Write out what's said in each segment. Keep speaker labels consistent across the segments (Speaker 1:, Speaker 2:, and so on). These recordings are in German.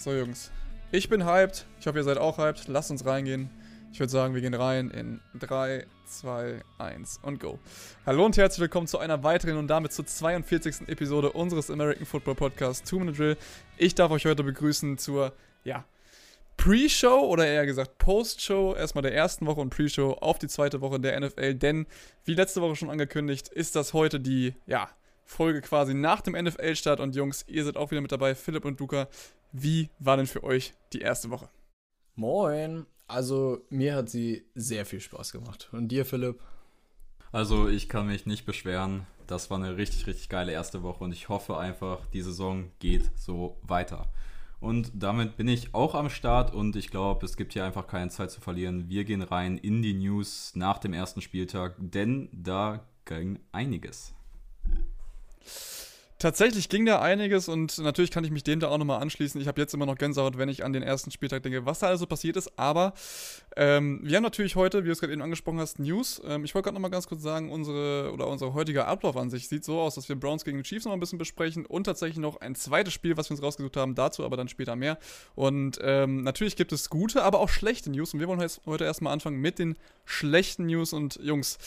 Speaker 1: So, Jungs. Ich bin hyped. Ich hoffe, ihr seid auch hyped. Lasst uns reingehen. Ich würde sagen, wir gehen rein in 3, 2, 1 und go. Hallo und herzlich willkommen zu einer weiteren und damit zur 42. Episode unseres American Football Podcasts Two Minute Drill. Ich darf euch heute begrüßen zur, ja, Pre-Show oder eher gesagt Post-Show, erstmal der ersten Woche und Pre-Show auf die zweite Woche der NFL, denn wie letzte Woche schon angekündigt, ist das heute die, ja, Folge quasi nach dem NFL-Start und Jungs, ihr seid auch wieder mit dabei, Philipp und Luca. Wie war denn für euch die erste Woche?
Speaker 2: Moin. Also, mir hat sie sehr viel Spaß gemacht. Und dir, Philipp?
Speaker 3: Also, ich kann mich nicht beschweren. Das war eine richtig, richtig geile erste Woche und ich hoffe einfach, die Saison geht so weiter. Und damit bin ich auch am Start und ich glaube, es gibt hier einfach keine Zeit zu verlieren. Wir gehen rein in die News nach dem ersten Spieltag, denn da ging einiges.
Speaker 1: Tatsächlich ging da einiges und natürlich kann ich mich dem da auch nochmal anschließen. Ich habe jetzt immer noch Gänsehaut, wenn ich an den ersten Spieltag denke, was da also passiert ist. Aber ähm, wir haben natürlich heute, wie du es gerade eben angesprochen hast, News. Ähm, ich wollte gerade nochmal ganz kurz sagen, unsere oder unser heutiger Ablauf an sich sieht so aus, dass wir Browns gegen Chiefs noch ein bisschen besprechen und tatsächlich noch ein zweites Spiel, was wir uns rausgesucht haben, dazu aber dann später mehr. Und ähm, natürlich gibt es gute, aber auch schlechte News. Und wir wollen heute erstmal anfangen mit den schlechten News. Und Jungs,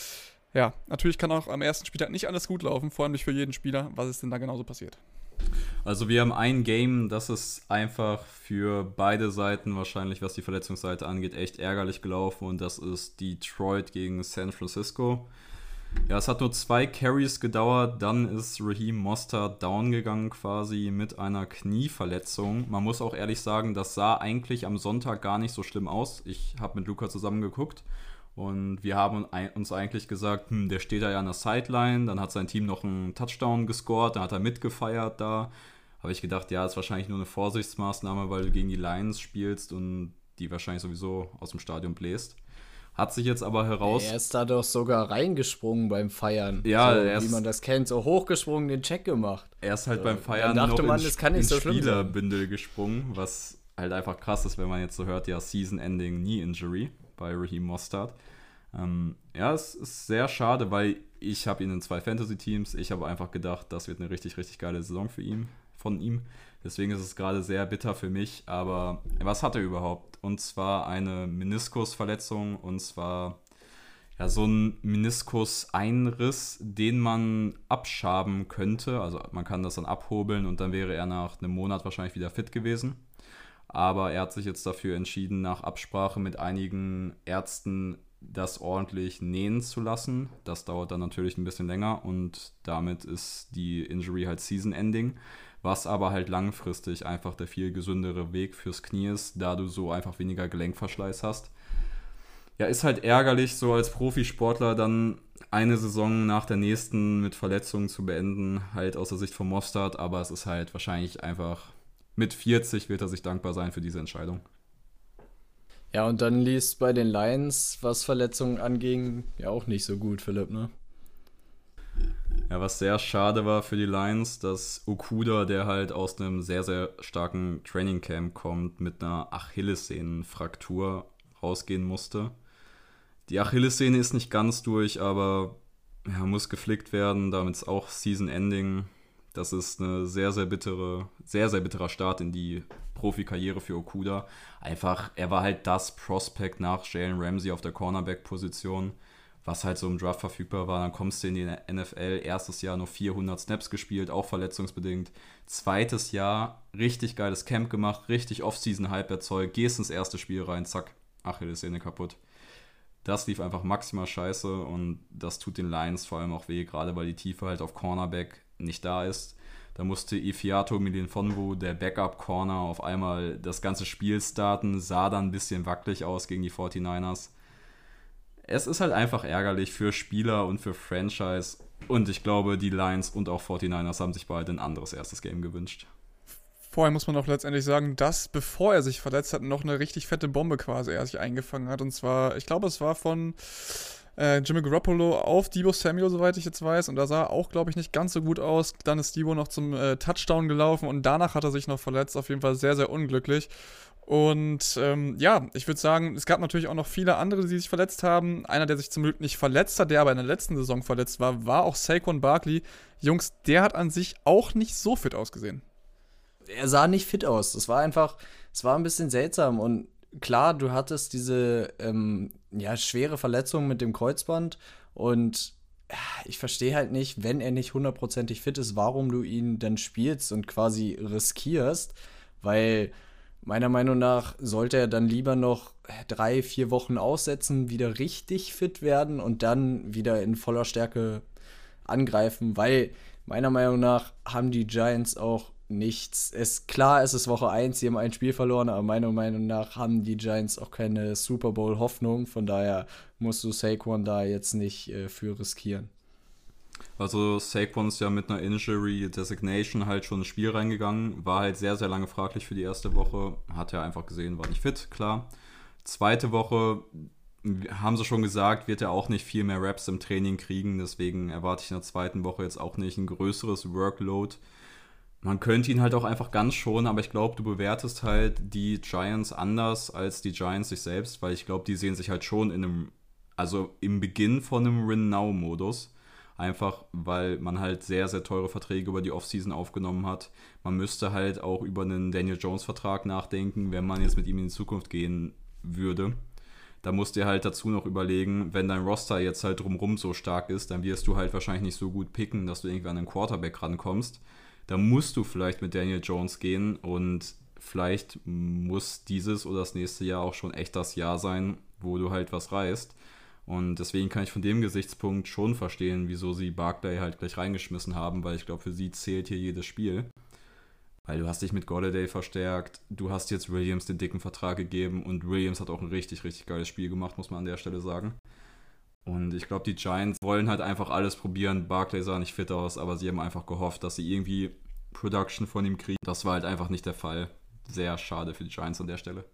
Speaker 1: ja, natürlich kann auch am ersten Spieltag nicht alles gut laufen, vor allem nicht für jeden Spieler. Was ist denn da genauso passiert?
Speaker 3: Also wir haben ein Game, das ist einfach für beide Seiten wahrscheinlich, was die Verletzungsseite angeht, echt ärgerlich gelaufen und das ist Detroit gegen San Francisco. Ja, es hat nur zwei Carries gedauert, dann ist Raheem Mostert down gegangen quasi mit einer Knieverletzung. Man muss auch ehrlich sagen, das sah eigentlich am Sonntag gar nicht so schlimm aus. Ich habe mit Luca zusammen geguckt und wir haben uns eigentlich gesagt, hm, der steht da ja an der Sideline, dann hat sein Team noch einen Touchdown gescored, dann hat er mitgefeiert da. Habe ich gedacht, ja, ist wahrscheinlich nur eine Vorsichtsmaßnahme, weil du gegen die Lions spielst und die wahrscheinlich sowieso aus dem Stadion bläst. Hat sich jetzt aber heraus.
Speaker 2: Er ist da doch sogar reingesprungen beim Feiern.
Speaker 3: Ja,
Speaker 2: so, wie man das kennt, so hochgesprungen, den Check gemacht.
Speaker 3: Er ist halt so, beim Feiern
Speaker 2: dachte
Speaker 3: noch
Speaker 2: man,
Speaker 3: in,
Speaker 2: das kann nicht
Speaker 3: ins
Speaker 2: so schlimm
Speaker 3: Spielerbündel gesprungen, was halt einfach krass ist, wenn man jetzt so hört, ja, Season-Ending Knee Injury bei Raheem Mostard. Ähm, ja, es ist sehr schade, weil ich habe ihn in zwei Fantasy-Teams. Ich habe einfach gedacht, das wird eine richtig, richtig geile Saison für ihn, von ihm. Deswegen ist es gerade sehr bitter für mich. Aber was hat er überhaupt? Und zwar eine Meniskusverletzung und zwar ja, so ein Meniskus-Einriss, den man abschaben könnte. Also man kann das dann abhobeln und dann wäre er nach einem Monat wahrscheinlich wieder fit gewesen. Aber er hat sich jetzt dafür entschieden, nach Absprache mit einigen Ärzten das ordentlich nähen zu lassen. Das dauert dann natürlich ein bisschen länger und damit ist die Injury halt Season-Ending. Was aber halt langfristig einfach der viel gesündere Weg fürs Knie ist, da du so einfach weniger Gelenkverschleiß hast. Ja, ist halt ärgerlich, so als Profisportler dann eine Saison nach der nächsten mit Verletzungen zu beenden, halt aus der Sicht von Mostard, aber es ist halt wahrscheinlich einfach mit 40 wird er sich dankbar sein für diese Entscheidung.
Speaker 2: Ja, und dann liest bei den Lions, was Verletzungen anging, ja auch nicht so gut, Philipp, ne?
Speaker 3: Ja, was sehr schade war für die Lions, dass Okuda, der halt aus einem sehr, sehr starken Trainingcamp kommt, mit einer Achillessehnenfraktur rausgehen musste. Die Achillessehne ist nicht ganz durch, aber ja, muss geflickt werden. Damit ist auch Season Ending. Das ist eine sehr, sehr bittere, sehr, sehr bitterer Start in die Profikarriere für Okuda. Einfach, er war halt das Prospect nach Jalen Ramsey auf der Cornerback-Position, was halt so im Draft verfügbar war. Dann kommst du in die NFL, erstes Jahr nur 400 Snaps gespielt, auch verletzungsbedingt. Zweites Jahr, richtig geiles Camp gemacht, richtig Off-Season-Hype erzeugt, gehst ins erste Spiel rein, zack, Achillessehne kaputt. Das lief einfach maximal scheiße und das tut den Lions vor allem auch weh, gerade weil die Tiefe halt auf Cornerback nicht da ist. Da musste Ifiato Milinfonwu, der Backup-Corner, auf einmal das ganze Spiel starten, sah dann ein bisschen wackelig aus gegen die 49ers. Es ist halt einfach ärgerlich für Spieler und für Franchise. Und ich glaube, die Lions und auch 49ers haben sich beide ein anderes erstes Game gewünscht.
Speaker 1: Vorher muss man auch letztendlich sagen, dass bevor er sich verletzt hat, noch eine richtig fette Bombe quasi er sich eingefangen hat. Und zwar, ich glaube, es war von äh, Jimmy Garoppolo auf Debo Samuel, soweit ich jetzt weiß. Und da sah auch, glaube ich, nicht ganz so gut aus. Dann ist Debo noch zum äh, Touchdown gelaufen und danach hat er sich noch verletzt. Auf jeden Fall sehr, sehr unglücklich. Und ähm, ja, ich würde sagen, es gab natürlich auch noch viele andere, die sich verletzt haben. Einer, der sich zum Glück nicht verletzt hat, der aber in der letzten Saison verletzt war, war auch Saquon Barkley. Jungs, der hat an sich auch nicht so fit ausgesehen.
Speaker 2: er sah nicht fit aus. Das war einfach, es war ein bisschen seltsam. Und klar, du hattest diese ähm, ja, schwere Verletzung mit dem Kreuzband und ich verstehe halt nicht, wenn er nicht hundertprozentig fit ist, warum du ihn dann spielst und quasi riskierst, weil meiner Meinung nach sollte er dann lieber noch drei, vier Wochen aussetzen, wieder richtig fit werden und dann wieder in voller Stärke angreifen, weil meiner Meinung nach haben die Giants auch nichts. Es, klar, es ist Woche 1, sie haben ein Spiel verloren, aber meiner Meinung nach haben die Giants auch keine Super Bowl-Hoffnung. Von daher musst du Saquon da jetzt nicht äh, für riskieren.
Speaker 3: Also Saquon ist ja mit einer Injury Designation halt schon ins Spiel reingegangen, war halt sehr, sehr lange fraglich für die erste Woche, hat er einfach gesehen, war nicht fit, klar. Zweite Woche haben sie schon gesagt, wird er auch nicht viel mehr Raps im Training kriegen, deswegen erwarte ich in der zweiten Woche jetzt auch nicht ein größeres Workload. Man könnte ihn halt auch einfach ganz schonen, aber ich glaube, du bewertest halt die Giants anders als die Giants sich selbst, weil ich glaube, die sehen sich halt schon in einem, also im Beginn von einem Win-Now-Modus. Einfach weil man halt sehr, sehr teure Verträge über die Offseason aufgenommen hat. Man müsste halt auch über einen Daniel Jones-Vertrag nachdenken, wenn man jetzt mit ihm in die Zukunft gehen würde. Da musst du halt dazu noch überlegen, wenn dein Roster jetzt halt drumrum so stark ist, dann wirst du halt wahrscheinlich nicht so gut picken, dass du irgendwie an einen Quarterback rankommst da musst du vielleicht mit Daniel Jones gehen und vielleicht muss dieses oder das nächste Jahr auch schon echt das Jahr sein, wo du halt was reißt. Und deswegen kann ich von dem Gesichtspunkt schon verstehen, wieso sie Barclay halt gleich reingeschmissen haben, weil ich glaube, für sie zählt hier jedes Spiel. Weil du hast dich mit Golladay verstärkt, du hast jetzt Williams den dicken Vertrag gegeben und Williams hat auch ein richtig, richtig geiles Spiel gemacht, muss man an der Stelle sagen. Und ich glaube, die Giants wollen halt einfach alles probieren. Barclay sah nicht fit aus, aber sie haben einfach gehofft, dass sie irgendwie Production von ihm kriegen. Das war halt einfach nicht der Fall. Sehr schade für die Giants an der Stelle.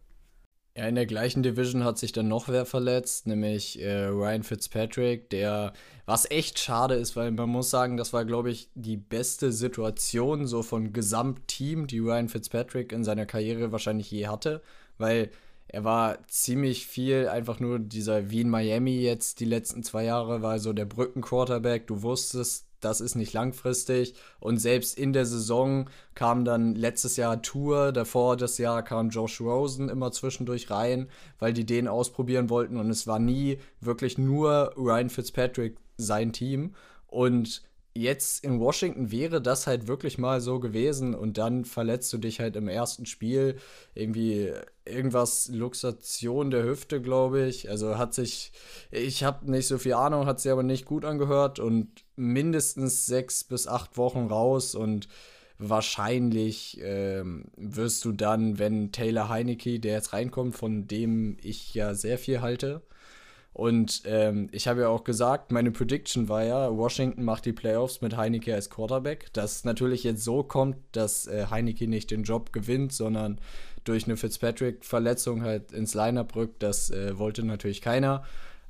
Speaker 2: Ja, in der gleichen Division hat sich dann noch wer verletzt, nämlich äh, Ryan Fitzpatrick, der, was echt schade ist, weil man muss sagen, das war, glaube ich, die beste Situation so von Gesamtteam, die Ryan Fitzpatrick in seiner Karriere wahrscheinlich je hatte, weil er war ziemlich viel einfach nur dieser wie in Miami jetzt die letzten zwei Jahre war so der Brückenquarterback. Du wusstest, das ist nicht langfristig. Und selbst in der Saison kam dann letztes Jahr Tour, davor das Jahr kam Josh Rosen immer zwischendurch rein, weil die den ausprobieren wollten. Und es war nie wirklich nur Ryan Fitzpatrick sein Team. Und jetzt in Washington wäre das halt wirklich mal so gewesen und dann verletzt du dich halt im ersten Spiel irgendwie irgendwas Luxation der Hüfte, glaube ich. Also hat sich, ich habe nicht so viel Ahnung, hat sie aber nicht gut angehört und mindestens sechs bis acht Wochen raus und wahrscheinlich ähm, wirst du dann, wenn Taylor Heineke, der jetzt reinkommt, von dem ich ja sehr viel halte, und ähm, ich habe ja auch gesagt, meine Prediction war ja, Washington macht die Playoffs mit Heineke als Quarterback. Dass natürlich jetzt so kommt, dass äh, Heineke nicht den Job gewinnt, sondern durch eine Fitzpatrick-Verletzung halt ins Lineup rückt, das äh, wollte natürlich keiner.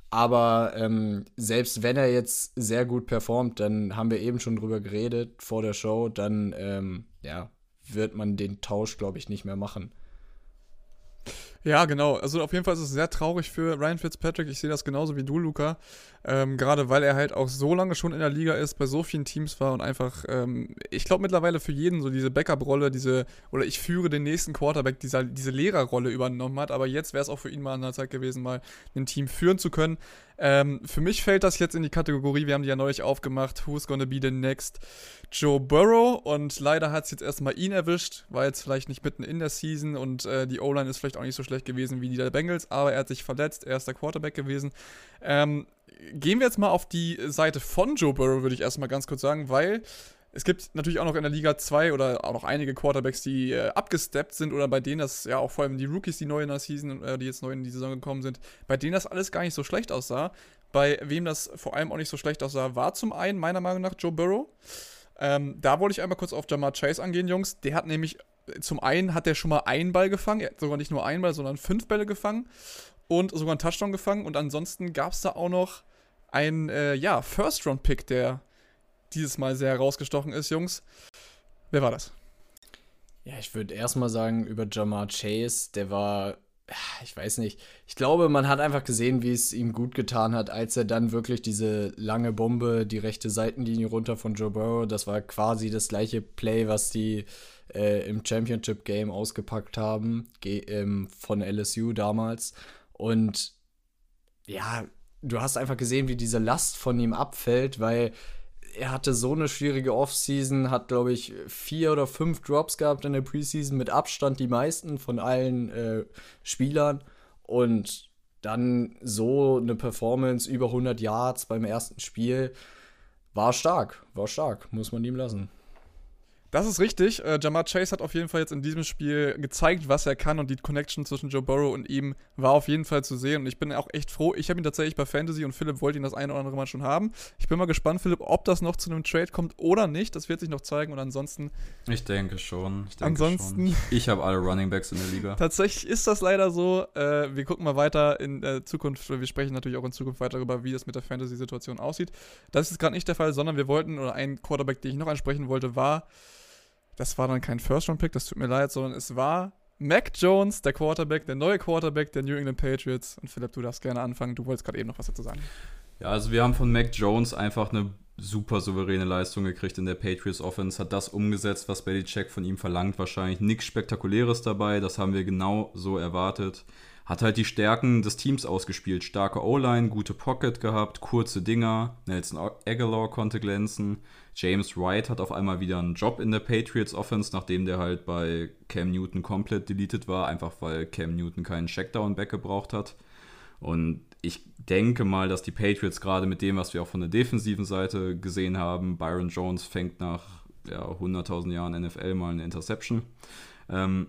Speaker 2: Aber ähm, selbst wenn er jetzt sehr gut performt, dann haben wir eben schon drüber geredet vor der Show, dann ähm, ja, wird man den Tausch, glaube ich, nicht mehr machen.
Speaker 1: Ja, genau. Also auf jeden Fall ist es sehr traurig für Ryan Fitzpatrick. Ich sehe das genauso wie du, Luca. Ähm, Gerade weil er halt auch so lange schon in der Liga ist, bei so vielen Teams war und einfach, ähm, ich glaube mittlerweile für jeden so diese Backup-Rolle, diese, oder ich führe den nächsten Quarterback, dieser, diese Lehrerrolle übernommen hat. Aber jetzt wäre es auch für ihn mal an der Zeit gewesen, mal ein Team führen zu können. Ähm, für mich fällt das jetzt in die Kategorie, wir haben die ja neulich aufgemacht, Who's Gonna Be the Next Joe Burrow und leider hat es jetzt erstmal ihn erwischt, war jetzt vielleicht nicht mitten in der Season und äh, die O-Line ist vielleicht auch nicht so schlecht gewesen wie die der Bengals, aber er hat sich verletzt, er ist der Quarterback gewesen. Ähm, gehen wir jetzt mal auf die Seite von Joe Burrow, würde ich erstmal ganz kurz sagen, weil es gibt natürlich auch noch in der Liga zwei oder auch noch einige Quarterbacks, die äh, abgesteppt sind oder bei denen das, ja auch vor allem die Rookies, die neu in der Season, äh, die jetzt neu in die Saison gekommen sind, bei denen das alles gar nicht so schlecht aussah. Bei wem das vor allem auch nicht so schlecht aussah, war zum einen meiner Meinung nach Joe Burrow. Ähm, da wollte ich einmal kurz auf Jamar Chase angehen, Jungs. Der hat nämlich, zum einen hat der schon mal einen Ball gefangen, er hat sogar nicht nur einen Ball, sondern fünf Bälle gefangen und sogar einen Touchdown gefangen. Und ansonsten gab es da auch noch einen, äh, ja, First-Round-Pick, der dieses Mal sehr herausgestochen ist, Jungs. Wer war das?
Speaker 2: Ja, ich würde erstmal sagen, über Jamar Chase, der war ich weiß nicht. Ich glaube, man hat einfach gesehen, wie es ihm gut getan hat, als er dann wirklich diese lange Bombe, die rechte Seitenlinie runter von Joe Burrow, das war quasi das gleiche Play, was die äh, im Championship Game ausgepackt haben, ähm, von LSU damals. Und ja, du hast einfach gesehen, wie diese Last von ihm abfällt, weil er hatte so eine schwierige Offseason, hat, glaube ich, vier oder fünf Drops gehabt in der Preseason, mit Abstand die meisten von allen äh, Spielern. Und dann so eine Performance über 100 Yards beim ersten Spiel war stark, war stark, muss man ihm lassen.
Speaker 1: Das ist richtig. Äh, Jamar Chase hat auf jeden Fall jetzt in diesem Spiel gezeigt, was er kann und die Connection zwischen Joe Burrow und ihm war auf jeden Fall zu sehen. Und ich bin auch echt froh. Ich habe ihn tatsächlich bei Fantasy und Philipp wollte ihn das eine oder andere Mal schon haben. Ich bin mal gespannt, Philipp, ob das noch zu einem Trade kommt oder nicht. Das wird sich noch zeigen. Und ansonsten.
Speaker 3: Ich denke schon. Ich denke
Speaker 1: ansonsten. Schon.
Speaker 3: Ich habe alle Running Backs in der Liga.
Speaker 1: Tatsächlich ist das leider so. Äh, wir gucken mal weiter in äh, Zukunft. Wir sprechen natürlich auch in Zukunft weiter darüber, wie das mit der Fantasy-Situation aussieht. Das ist gerade nicht der Fall, sondern wir wollten, oder ein Quarterback, den ich noch ansprechen wollte, war das war dann kein First-Round-Pick, das tut mir leid, sondern es war Mac Jones, der Quarterback, der neue Quarterback der New England Patriots. Und Philipp, du darfst gerne anfangen. Du wolltest gerade eben noch was dazu sagen.
Speaker 3: Ja, also wir haben von Mac Jones einfach eine super souveräne Leistung gekriegt in der Patriots Offense, hat das umgesetzt, was Belichick von ihm verlangt. Wahrscheinlich nichts Spektakuläres dabei, das haben wir genau so erwartet. Hat halt die Stärken des Teams ausgespielt. Starke O-Line, gute Pocket gehabt, kurze Dinger. Nelson Aguilar konnte glänzen. James Wright hat auf einmal wieder einen Job in der Patriots Offense, nachdem der halt bei Cam Newton komplett deleted war, einfach weil Cam Newton keinen Checkdown-Back gebraucht hat. Und ich denke mal, dass die Patriots gerade mit dem, was wir auch von der defensiven Seite gesehen haben, Byron Jones fängt nach ja, 100.000 Jahren NFL mal eine Interception, ähm,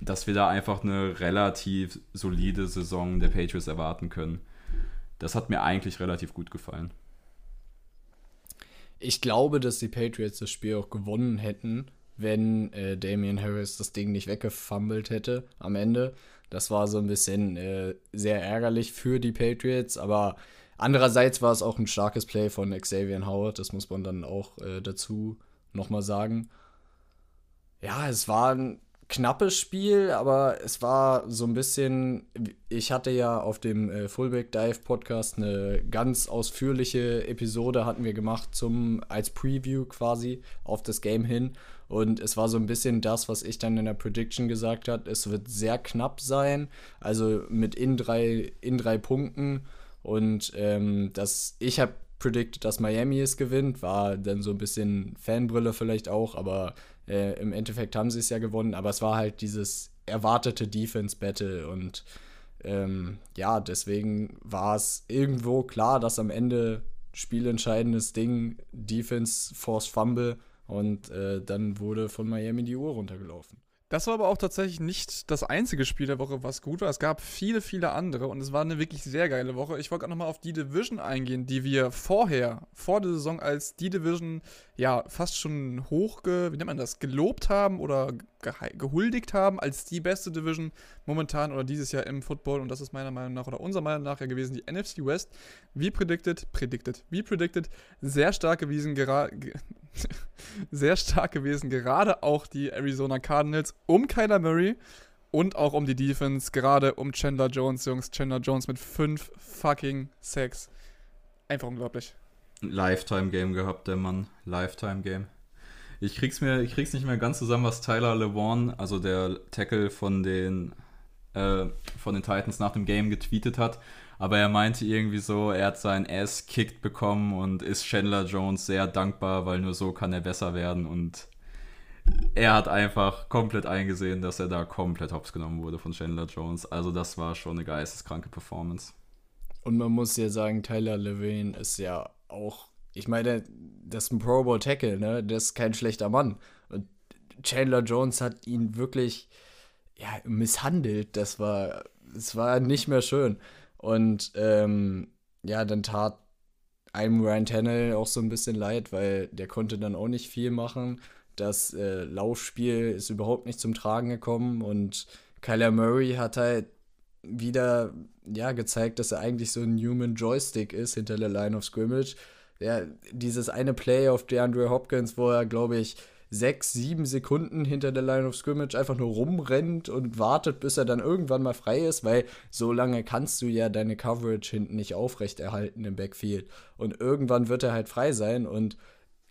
Speaker 3: dass wir da einfach eine relativ solide Saison der Patriots erwarten können. Das hat mir eigentlich relativ gut gefallen.
Speaker 2: Ich glaube, dass die Patriots das Spiel auch gewonnen hätten, wenn äh, Damian Harris das Ding nicht weggefummelt hätte am Ende. Das war so ein bisschen äh, sehr ärgerlich für die Patriots, aber andererseits war es auch ein starkes Play von Xavier Howard, das muss man dann auch äh, dazu nochmal sagen. Ja, es war ein knappes Spiel, aber es war so ein bisschen. Ich hatte ja auf dem äh, Fullback Dive Podcast eine ganz ausführliche Episode hatten wir gemacht zum als Preview quasi auf das Game hin und es war so ein bisschen das, was ich dann in der Prediction gesagt habe. Es wird sehr knapp sein, also mit in drei in drei Punkten und ähm, das ich habe predicted, dass Miami es gewinnt, war dann so ein bisschen Fanbrille vielleicht auch, aber äh, Im Endeffekt haben sie es ja gewonnen, aber es war halt dieses erwartete Defense-Battle und ähm, ja, deswegen war es irgendwo klar, dass am Ende spielentscheidendes Ding, Defense, Force Fumble und äh, dann wurde von Miami die Uhr runtergelaufen.
Speaker 1: Das war aber auch tatsächlich nicht das einzige Spiel der Woche, was gut war. Es gab viele, viele andere und es war eine wirklich sehr geile Woche. Ich wollte auch nochmal auf die Division eingehen, die wir vorher, vor der Saison als die Division, ja, fast schon hoch, wie nennt man das, gelobt haben oder gehuldigt haben als die beste Division momentan oder dieses Jahr im Football. Und das ist meiner Meinung nach oder unserer Meinung nach ja gewesen die NFC West. Wie predicted, predicted, wie predicted, sehr stark gewesen, gerade sehr stark gewesen, gerade auch die Arizona Cardinals um Kyler Murray und auch um die Defense, gerade um Chandler Jones, Jungs. Chandler Jones mit fünf fucking Sacks. Einfach unglaublich.
Speaker 3: Lifetime-Game gehabt, der Mann. Lifetime-Game. Ich krieg's mir, ich krieg's nicht mehr ganz zusammen, was Tyler LeVon, also der Tackle von den, äh, von den Titans nach dem Game getweetet hat. Aber er meinte irgendwie so, er hat sein Ass kickt bekommen und ist Chandler Jones sehr dankbar, weil nur so kann er besser werden. Und er hat einfach komplett eingesehen, dass er da komplett hops genommen wurde von Chandler Jones. Also das war schon eine geisteskranke Performance.
Speaker 2: Und man muss ja sagen, Tyler Levine ist ja auch, ich meine, das ist ein Pro Bowl Tackle, ne? Das ist kein schlechter Mann. Und Chandler Jones hat ihn wirklich ja, misshandelt. Das war, das war nicht mehr schön. Und ähm, ja, dann tat einem Ryan Tannehill auch so ein bisschen leid, weil der konnte dann auch nicht viel machen. Das äh, Laufspiel ist überhaupt nicht zum Tragen gekommen und Kyler Murray hat halt wieder ja, gezeigt, dass er eigentlich so ein Human Joystick ist hinter der Line of Scrimmage. Ja, dieses eine Play auf DeAndre Hopkins, wo er, glaube ich, sechs, sieben Sekunden hinter der Line of Scrimmage einfach nur rumrennt und wartet, bis er dann irgendwann mal frei ist, weil so lange kannst du ja deine Coverage hinten nicht aufrechterhalten im Backfield. Und irgendwann wird er halt frei sein und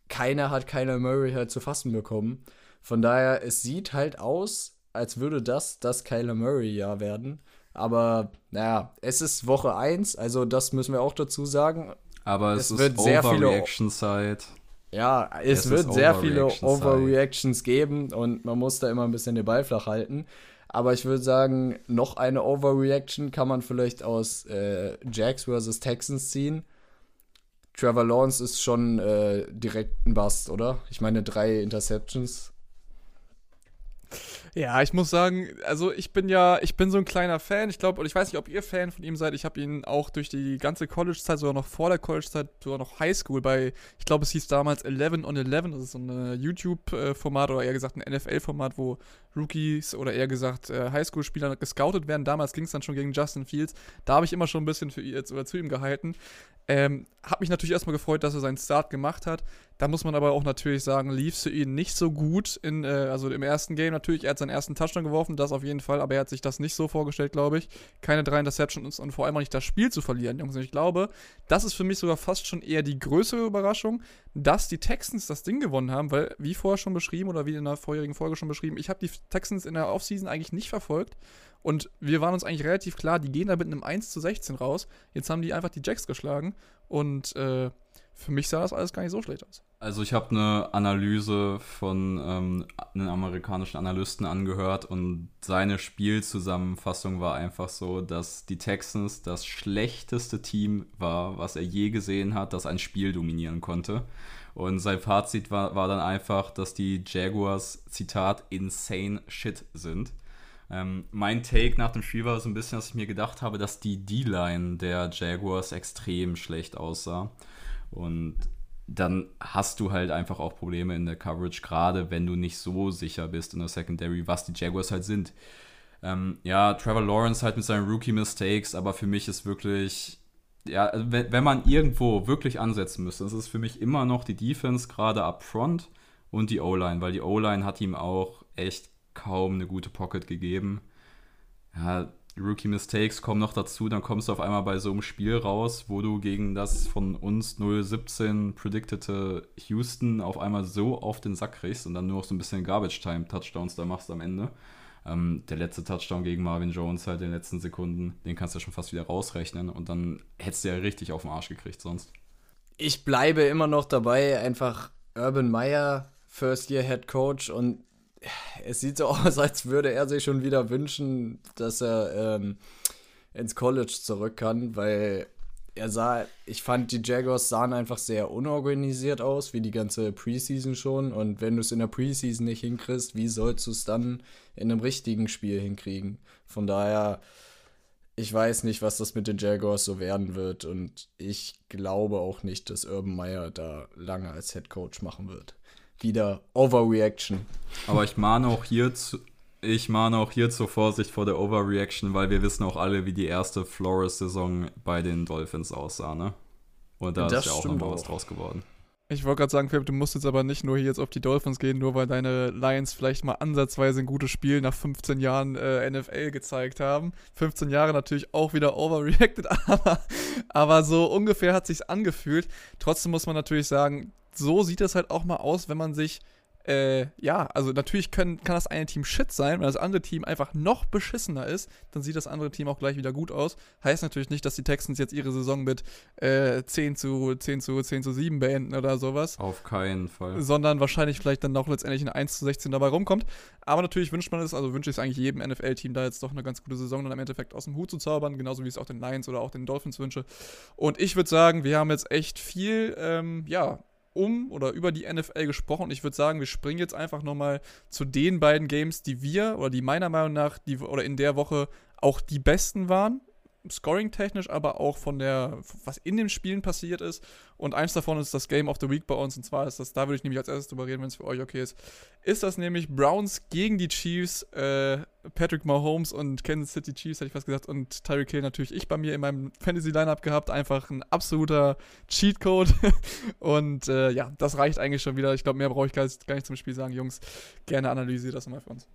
Speaker 2: keiner hat Kyler Murray halt zu fassen bekommen. Von daher, es sieht halt aus, als würde das das Kyler Murray-Jahr werden. Aber naja, es ist Woche 1, also das müssen wir auch dazu sagen.
Speaker 3: Aber es, es wird sehr viele
Speaker 2: Zeit. Ja, es, es wird sehr viele Overreactions geben und man muss da immer ein bisschen den Ball flach halten. Aber ich würde sagen, noch eine Overreaction kann man vielleicht aus äh, Jacks vs. Texans ziehen. Trevor Lawrence ist schon äh, direkt ein Bust, oder? Ich meine, drei Interceptions.
Speaker 1: Ja, ich muss sagen, also ich bin ja, ich bin so ein kleiner Fan. Ich glaube, und ich weiß nicht, ob ihr Fan von ihm seid. Ich habe ihn auch durch die ganze College-Zeit, sogar noch vor der College-Zeit, sogar noch Highschool bei, ich glaube, es hieß damals 11 on 11. Das ist so ein YouTube-Format oder eher gesagt ein NFL-Format, wo Rookies oder eher gesagt äh, Highschool-Spieler gescoutet werden. Damals ging es dann schon gegen Justin Fields. Da habe ich immer schon ein bisschen für ihn, oder zu ihm gehalten. Ähm, hab mich natürlich erstmal gefreut, dass er seinen Start gemacht hat. Da muss man aber auch natürlich sagen, lief es für ihn nicht so gut. In, äh, also im ersten Game natürlich, er hat seinen ersten Touchdown geworfen, das auf jeden Fall, aber er hat sich das nicht so vorgestellt, glaube ich. Keine drei Interceptions und vor allem auch nicht das Spiel zu verlieren, Jungs. Und ich glaube, das ist für mich sogar fast schon eher die größere Überraschung, dass die Texans das Ding gewonnen haben, weil, wie vorher schon beschrieben oder wie in der vorherigen Folge schon beschrieben, ich habe die Texans in der Offseason eigentlich nicht verfolgt. Und wir waren uns eigentlich relativ klar, die gehen da mit einem 1 zu 16 raus. Jetzt haben die einfach die Jacks geschlagen. Und äh, für mich sah das alles gar nicht so schlecht aus.
Speaker 3: Also ich habe eine Analyse von ähm, einem amerikanischen Analysten angehört und seine Spielzusammenfassung war einfach so, dass die Texans das schlechteste Team war, was er je gesehen hat, das ein Spiel dominieren konnte. Und sein Fazit war, war dann einfach, dass die Jaguars, Zitat, insane shit sind. Ähm, mein Take nach dem Spiel war so ein bisschen, dass ich mir gedacht habe, dass die D-Line der Jaguars extrem schlecht aussah. Und dann hast du halt einfach auch Probleme in der Coverage, gerade wenn du nicht so sicher bist in der Secondary, was die Jaguars halt sind. Ähm, ja, Trevor Lawrence halt mit seinen Rookie-Mistakes, aber für mich ist wirklich, ja, also wenn, wenn man irgendwo wirklich ansetzen müsste, das ist für mich immer noch die Defense, gerade up front und die O-Line, weil die O-Line hat ihm auch echt kaum eine gute Pocket gegeben. Ja, Rookie Mistakes kommen noch dazu, dann kommst du auf einmal bei so einem Spiel raus, wo du gegen das von uns 017 predictete Houston auf einmal so auf den Sack kriegst und dann nur noch so ein bisschen Garbage Time Touchdowns da machst am Ende. Ähm, der letzte Touchdown gegen Marvin Jones halt in den letzten Sekunden, den kannst du ja schon fast wieder rausrechnen und dann hättest du ja richtig auf den Arsch gekriegt sonst.
Speaker 2: Ich bleibe immer noch dabei, einfach Urban Meyer, First Year Head Coach und es sieht so aus, als würde er sich schon wieder wünschen, dass er ähm, ins College zurück kann, weil er sah, ich fand, die Jaguars sahen einfach sehr unorganisiert aus, wie die ganze Preseason schon. Und wenn du es in der Preseason nicht hinkriegst, wie sollst du es dann in einem richtigen Spiel hinkriegen? Von daher, ich weiß nicht, was das mit den Jaguars so werden wird. Und ich glaube auch nicht, dass Urban Meyer da lange als Head Coach machen wird wieder Overreaction.
Speaker 3: Aber ich mahne auch hier zu, ich mahne auch hier zur Vorsicht vor der Overreaction, weil wir wissen auch alle, wie die erste Flores-Saison bei den Dolphins aussah, ne? Und da das ist ja auch nochmal was draus geworden.
Speaker 1: Ich wollte gerade sagen, Philipp, du musst jetzt aber nicht nur hier jetzt auf die Dolphins gehen, nur weil deine Lions vielleicht mal ansatzweise ein gutes Spiel nach 15 Jahren äh, NFL gezeigt haben. 15 Jahre natürlich auch wieder overreacted, aber, aber so ungefähr hat sich's angefühlt. Trotzdem muss man natürlich sagen, so sieht es halt auch mal aus, wenn man sich äh, ja, also natürlich können, kann das eine Team shit sein, wenn das andere Team einfach noch beschissener ist, dann sieht das andere Team auch gleich wieder gut aus. Heißt natürlich nicht, dass die Texans jetzt ihre Saison mit äh, 10 zu 10 zu 10 zu 7 beenden oder sowas.
Speaker 3: Auf keinen Fall.
Speaker 1: Sondern wahrscheinlich vielleicht dann auch letztendlich eine 1 zu 16 dabei rumkommt. Aber natürlich wünscht man es, also wünsche ich es eigentlich jedem NFL-Team da jetzt doch eine ganz gute Saison dann im Endeffekt aus dem Hut zu zaubern, genauso wie es auch den Lions oder auch den Dolphins wünsche. Und ich würde sagen, wir haben jetzt echt viel, ähm, ja, um oder über die NFL gesprochen. Ich würde sagen, wir springen jetzt einfach nochmal zu den beiden Games, die wir oder die meiner Meinung nach die, oder in der Woche auch die besten waren. Scoring-technisch, aber auch von der, was in den Spielen passiert ist. Und eins davon ist das Game of the Week bei uns. Und zwar ist das, da würde ich nämlich als erstes drüber reden, wenn es für euch okay ist. Ist das nämlich Browns gegen die Chiefs. Äh, Patrick Mahomes und Kansas City Chiefs, hätte ich fast gesagt, und Tyreek Hill natürlich ich bei mir in meinem Fantasy-Lineup gehabt. Einfach ein absoluter Cheatcode. und äh, ja, das reicht eigentlich schon wieder. Ich glaube, mehr brauche ich gar nicht, gar nicht zum Spiel sagen. Jungs, gerne analysiert das mal für uns.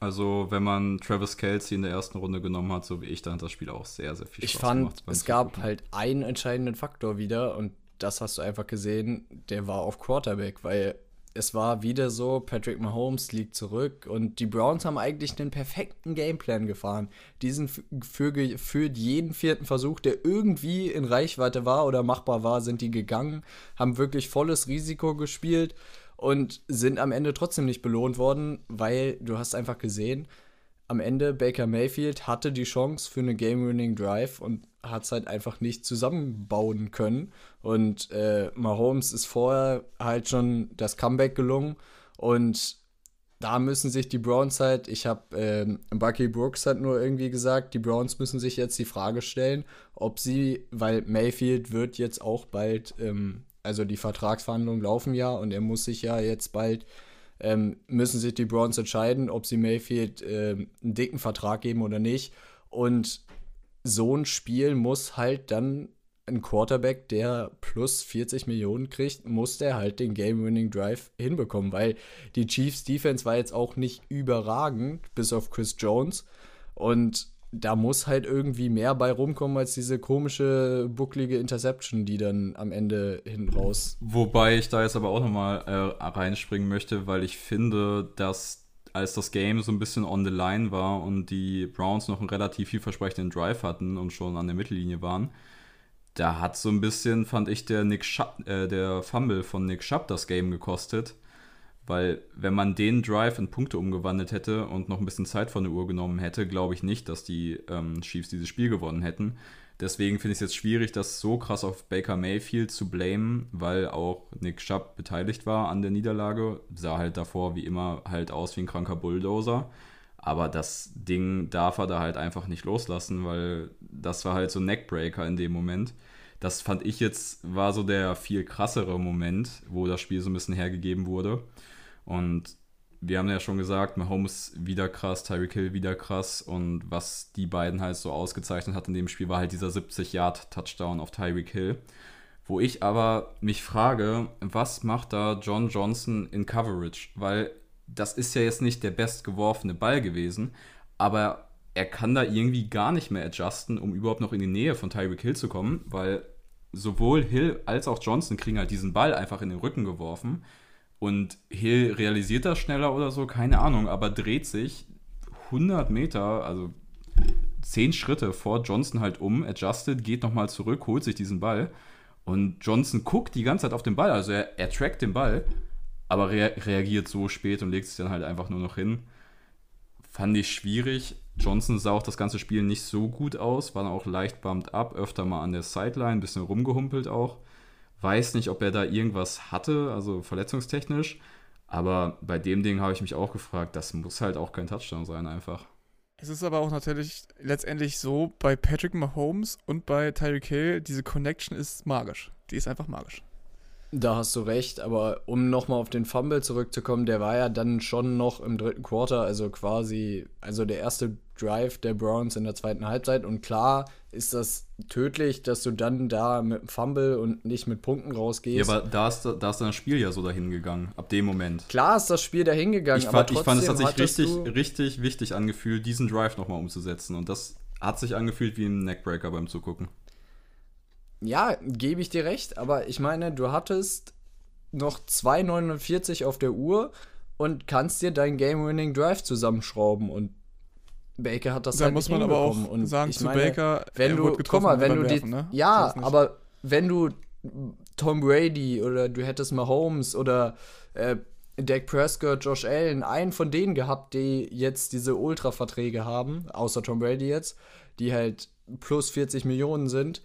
Speaker 3: Also, wenn man Travis Kelsey in der ersten Runde genommen hat, so wie ich, dann hat das Spiel auch sehr, sehr viel
Speaker 2: Spaß Ich fand, gemacht es gab halt einen entscheidenden Faktor wieder und das hast du einfach gesehen, der war auf Quarterback, weil es war wieder so, Patrick Mahomes liegt zurück und die Browns haben eigentlich den perfekten Gameplan gefahren. Diesen für, für jeden vierten Versuch, der irgendwie in Reichweite war oder machbar war, sind die gegangen, haben wirklich volles Risiko gespielt und sind am Ende trotzdem nicht belohnt worden, weil du hast einfach gesehen, am Ende Baker Mayfield hatte die Chance für eine Game-Winning Drive und hat es halt einfach nicht zusammenbauen können. Und äh, Mahomes ist vorher halt schon das Comeback gelungen und da müssen sich die Browns halt, ich habe ähm, Bucky Brooks hat nur irgendwie gesagt, die Browns müssen sich jetzt die Frage stellen, ob sie, weil Mayfield wird jetzt auch bald ähm, also die Vertragsverhandlungen laufen ja und er muss sich ja jetzt bald, ähm, müssen sich die Browns entscheiden, ob sie Mayfield äh, einen dicken Vertrag geben oder nicht. Und so ein Spiel muss halt dann ein Quarterback, der plus 40 Millionen kriegt, muss der halt den Game-Winning Drive hinbekommen, weil die Chiefs Defense war jetzt auch nicht überragend, bis auf Chris Jones. Und da muss halt irgendwie mehr bei rumkommen als diese komische, bucklige Interception, die dann am Ende hin raus.
Speaker 3: Wobei ich da jetzt aber auch nochmal äh, reinspringen möchte, weil ich finde, dass als das Game so ein bisschen on the line war und die Browns noch einen relativ vielversprechenden Drive hatten und schon an der Mittellinie waren, da hat so ein bisschen, fand ich, der, Nick Schapp, äh, der Fumble von Nick Schapp das Game gekostet weil wenn man den Drive in Punkte umgewandelt hätte und noch ein bisschen Zeit von der Uhr genommen hätte, glaube ich nicht, dass die ähm, Chiefs dieses Spiel gewonnen hätten. Deswegen finde ich es jetzt schwierig, das so krass auf Baker Mayfield zu blamen, weil auch Nick Schapp beteiligt war an der Niederlage. Sah halt davor wie immer halt aus wie ein kranker Bulldozer. Aber das Ding darf er da halt einfach nicht loslassen, weil das war halt so ein Neckbreaker in dem Moment. Das fand ich jetzt, war so der viel krassere Moment, wo das Spiel so ein bisschen hergegeben wurde. Und wir haben ja schon gesagt, Mahomes wieder krass, Tyreek Hill wieder krass. Und was die beiden halt so ausgezeichnet hat in dem Spiel, war halt dieser 70-Yard-Touchdown auf Tyreek Hill. Wo ich aber mich frage, was macht da John Johnson in Coverage? Weil das ist ja jetzt nicht der bestgeworfene Ball gewesen, aber er kann da irgendwie gar nicht mehr adjusten, um überhaupt noch in die Nähe von Tyreek Hill zu kommen, weil sowohl Hill als auch Johnson kriegen halt diesen Ball einfach in den Rücken geworfen. Und Hill realisiert das schneller oder so, keine Ahnung, aber dreht sich 100 Meter, also 10 Schritte vor Johnson halt um, adjusted, geht nochmal zurück, holt sich diesen Ball. Und Johnson guckt die ganze Zeit auf den Ball, also er, er trackt den Ball, aber rea reagiert so spät und legt sich dann halt einfach nur noch hin. Fand ich schwierig. Johnson sah auch das ganze Spiel nicht so gut aus, war dann auch leicht bumped up, öfter mal an der Sideline, bisschen rumgehumpelt auch. Weiß nicht, ob er da irgendwas hatte, also verletzungstechnisch. Aber bei dem Ding habe ich mich auch gefragt, das muss halt auch kein Touchdown sein, einfach.
Speaker 1: Es ist aber auch natürlich letztendlich so, bei Patrick Mahomes und bei Tyreek Hill, diese Connection ist magisch. Die ist einfach magisch.
Speaker 2: Da hast du recht, aber um nochmal auf den Fumble zurückzukommen, der war ja dann schon noch im dritten Quarter, also quasi, also der erste Drive der Browns in der zweiten Halbzeit. Und klar ist das tödlich, dass du dann da mit dem Fumble und nicht mit Punkten rausgehst.
Speaker 3: Ja, aber da ist, da ist das Spiel ja so dahin gegangen, ab dem Moment.
Speaker 2: Klar ist das Spiel dahin gegangen,
Speaker 3: ich fand, ich fand es hat sich richtig, richtig wichtig angefühlt, diesen Drive nochmal umzusetzen. Und das hat sich angefühlt wie ein Neckbreaker beim Zugucken.
Speaker 2: Ja, gebe ich dir recht, aber ich meine, du hattest noch 2,49 auf der Uhr und kannst dir deinen Game-Winning Drive zusammenschrauben und Baker hat das
Speaker 1: da
Speaker 2: halt
Speaker 1: muss man aber auch sagen zu meine, Baker,
Speaker 2: wenn du guck mal, wenn du die, ne? ja, aber wenn du Tom Brady oder du hättest Mahomes oder äh, Dak Prescott, Josh Allen, einen von denen gehabt, die jetzt diese Ultra-Verträge haben, außer Tom Brady jetzt, die halt plus 40 Millionen sind,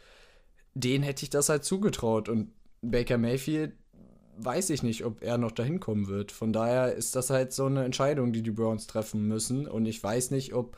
Speaker 2: den hätte ich das halt zugetraut. Und Baker Mayfield weiß ich nicht, ob er noch dahin kommen wird. Von daher ist das halt so eine Entscheidung, die die Browns treffen müssen. Und ich weiß nicht, ob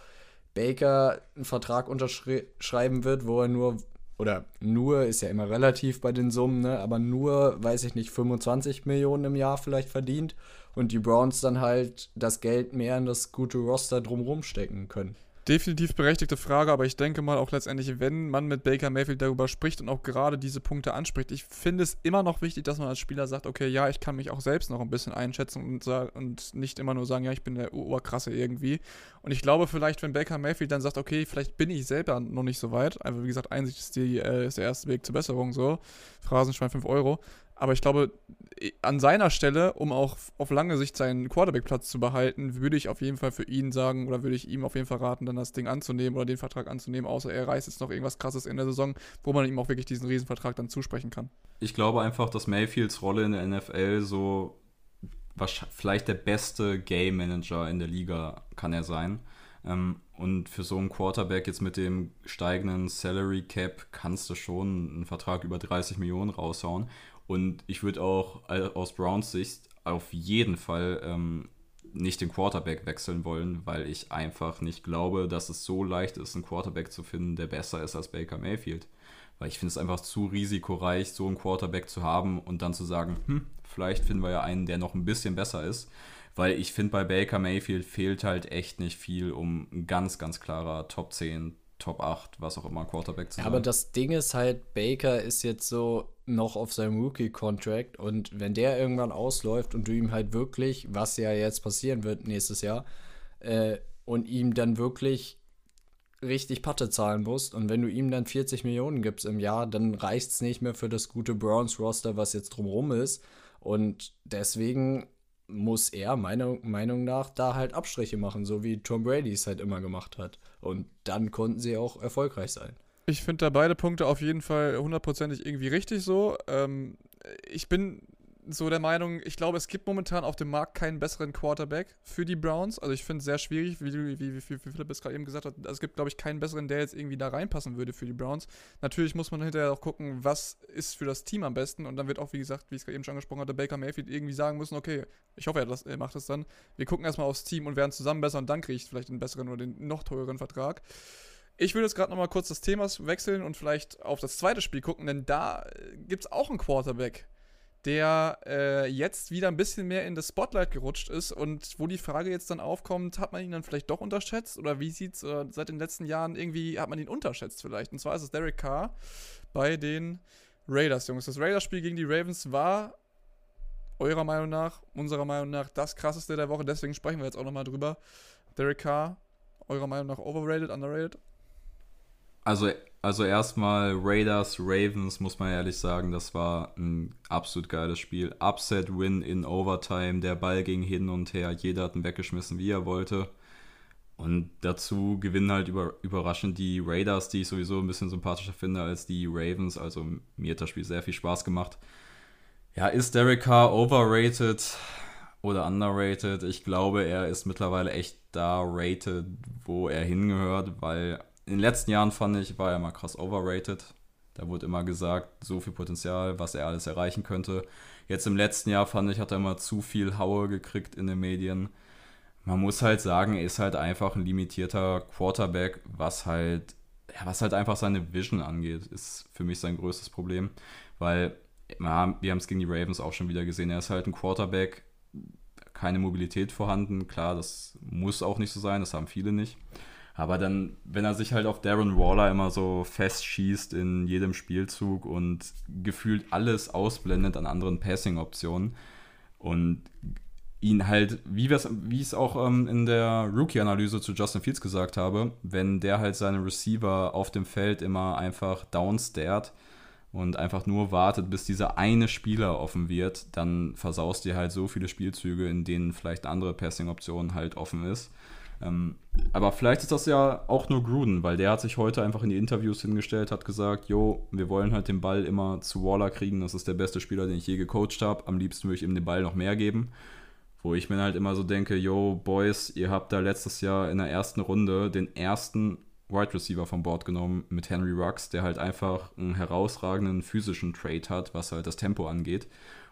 Speaker 2: Baker einen Vertrag unterschreiben wird, wo er nur, oder nur ist ja immer relativ bei den Summen, ne? aber nur, weiß ich nicht, 25 Millionen im Jahr vielleicht verdient. und die Browns dann halt das Geld mehr in das gute Roster drumherum stecken können.
Speaker 1: Definitiv berechtigte Frage, aber ich denke mal auch letztendlich, wenn man mit Baker Mayfield darüber spricht und auch gerade diese Punkte anspricht, ich finde es immer noch wichtig, dass man als Spieler sagt, okay, ja, ich kann mich auch selbst noch ein bisschen einschätzen und, und nicht immer nur sagen, ja, ich bin der Oberkrasse irgendwie. Und ich glaube vielleicht, wenn Baker Mayfield dann sagt, okay, vielleicht bin ich selber noch nicht so weit, einfach wie gesagt, Einsicht ist, die, äh, ist der erste Weg zur Besserung, so, Phrasenschwein 5 Euro, aber ich glaube, an seiner Stelle, um auch auf lange Sicht seinen Quarterback-Platz zu behalten, würde ich auf jeden Fall für ihn sagen oder würde ich ihm auf jeden Fall raten, dann das Ding anzunehmen oder den Vertrag anzunehmen, außer er reißt jetzt noch irgendwas krasses in der Saison, wo man ihm auch wirklich diesen Riesenvertrag dann zusprechen kann.
Speaker 3: Ich glaube einfach, dass Mayfields Rolle in der NFL so vielleicht der beste Game Manager in der Liga kann er sein. Ähm, und für so einen Quarterback jetzt mit dem steigenden Salary Cap kannst du schon einen Vertrag über 30 Millionen raushauen. Und ich würde auch aus Browns Sicht auf jeden Fall ähm, nicht den Quarterback wechseln wollen, weil ich einfach nicht glaube, dass es so leicht ist, einen Quarterback zu finden, der besser ist als Baker Mayfield. Weil ich finde es einfach zu risikoreich, so einen Quarterback zu haben und dann zu sagen, hm, vielleicht finden wir ja einen, der noch ein bisschen besser ist. Weil ich finde, bei Baker Mayfield fehlt halt echt nicht viel, um ein ganz, ganz klarer Top 10, Top 8, was auch immer, Quarterback zu sein.
Speaker 2: Aber das Ding ist halt, Baker ist jetzt so noch auf seinem Rookie-Contract und wenn der irgendwann ausläuft und du ihm halt wirklich, was ja jetzt passieren wird nächstes Jahr, äh, und ihm dann wirklich richtig Patte zahlen musst und wenn du ihm dann 40 Millionen gibst im Jahr, dann reicht es nicht mehr für das gute Browns-Roster, was jetzt drumrum ist. Und deswegen muss er meiner Meinung nach da halt Abstriche machen, so wie Tom Brady es halt immer gemacht hat. Und dann konnten sie auch erfolgreich sein.
Speaker 1: Ich finde da beide Punkte auf jeden Fall hundertprozentig irgendwie richtig so. Ähm, ich bin so der Meinung, ich glaube, es gibt momentan auf dem Markt keinen besseren Quarterback für die Browns. Also ich finde es sehr schwierig, wie, wie, wie, wie Philipp es gerade eben gesagt hat. Es gibt, glaube ich, keinen besseren, der jetzt irgendwie da reinpassen würde für die Browns. Natürlich muss man hinterher auch gucken, was ist für das Team am besten. Und dann wird auch, wie gesagt, wie ich es gerade eben schon angesprochen hatte, Baker Mayfield irgendwie sagen müssen, okay, ich hoffe, er, das, er macht das dann. Wir gucken erstmal aufs Team und werden zusammen besser und dann kriege ich vielleicht einen besseren oder den noch teureren Vertrag. Ich würde jetzt gerade nochmal kurz das Thema wechseln und vielleicht auf das zweite Spiel gucken, denn da äh, gibt es auch einen Quarterback der äh, jetzt wieder ein bisschen mehr in das Spotlight gerutscht ist und wo die Frage jetzt dann aufkommt, hat man ihn dann vielleicht doch unterschätzt oder wie sieht es äh, seit den letzten Jahren irgendwie, hat man ihn unterschätzt vielleicht? Und zwar ist es Derek Carr bei den Raiders, Jungs. Das Raiders-Spiel gegen die Ravens war eurer Meinung nach, unserer Meinung nach, das krasseste der Woche, deswegen sprechen wir jetzt auch nochmal drüber. Derek Carr, eurer Meinung nach overrated, underrated?
Speaker 3: Also also erstmal Raiders, Ravens, muss man ehrlich sagen, das war ein absolut geiles Spiel. Upset-Win in Overtime, der Ball ging hin und her, jeder hat ihn weggeschmissen, wie er wollte. Und dazu gewinnen halt über, überraschend die Raiders, die ich sowieso ein bisschen sympathischer finde als die Ravens. Also mir hat das Spiel sehr viel Spaß gemacht. Ja, ist Derek Carr overrated oder underrated? Ich glaube, er ist mittlerweile echt da rated, wo er hingehört, weil in den letzten Jahren fand ich, war er mal krass overrated. Da wurde immer gesagt, so viel Potenzial, was er alles erreichen könnte. Jetzt im letzten Jahr fand ich, hat er immer zu viel Haue gekriegt in den Medien. Man muss halt sagen, er ist halt einfach ein limitierter Quarterback, was halt, ja, was halt einfach seine Vision angeht, ist für mich sein größtes Problem. Weil, ja, wir haben es gegen die Ravens auch schon wieder gesehen, er ist halt ein Quarterback, keine Mobilität vorhanden. Klar, das muss auch nicht so sein, das haben viele nicht. Aber dann, wenn er sich halt auf Darren Waller immer so festschießt in jedem Spielzug und gefühlt alles ausblendet an anderen Passing-Optionen und ihn halt, wie, wie ich es auch ähm, in der Rookie-Analyse zu Justin Fields gesagt habe, wenn der halt seine Receiver auf dem Feld immer einfach downstared und einfach nur wartet, bis dieser eine Spieler offen wird, dann versaust dir halt so viele Spielzüge, in denen vielleicht andere Passing-Option halt offen ist. Ähm, aber vielleicht ist das ja auch nur Gruden, weil der hat sich heute einfach in die Interviews hingestellt, hat gesagt, jo, wir wollen halt den Ball immer zu Waller kriegen, das ist der beste Spieler, den ich je gecoacht habe. Am liebsten würde ich ihm den Ball noch mehr geben. Wo ich mir halt immer so denke, yo, Boys, ihr habt da letztes Jahr in der ersten Runde den ersten Wide Receiver vom Board genommen mit Henry Rux, der halt einfach einen herausragenden physischen Trade hat, was halt das Tempo angeht.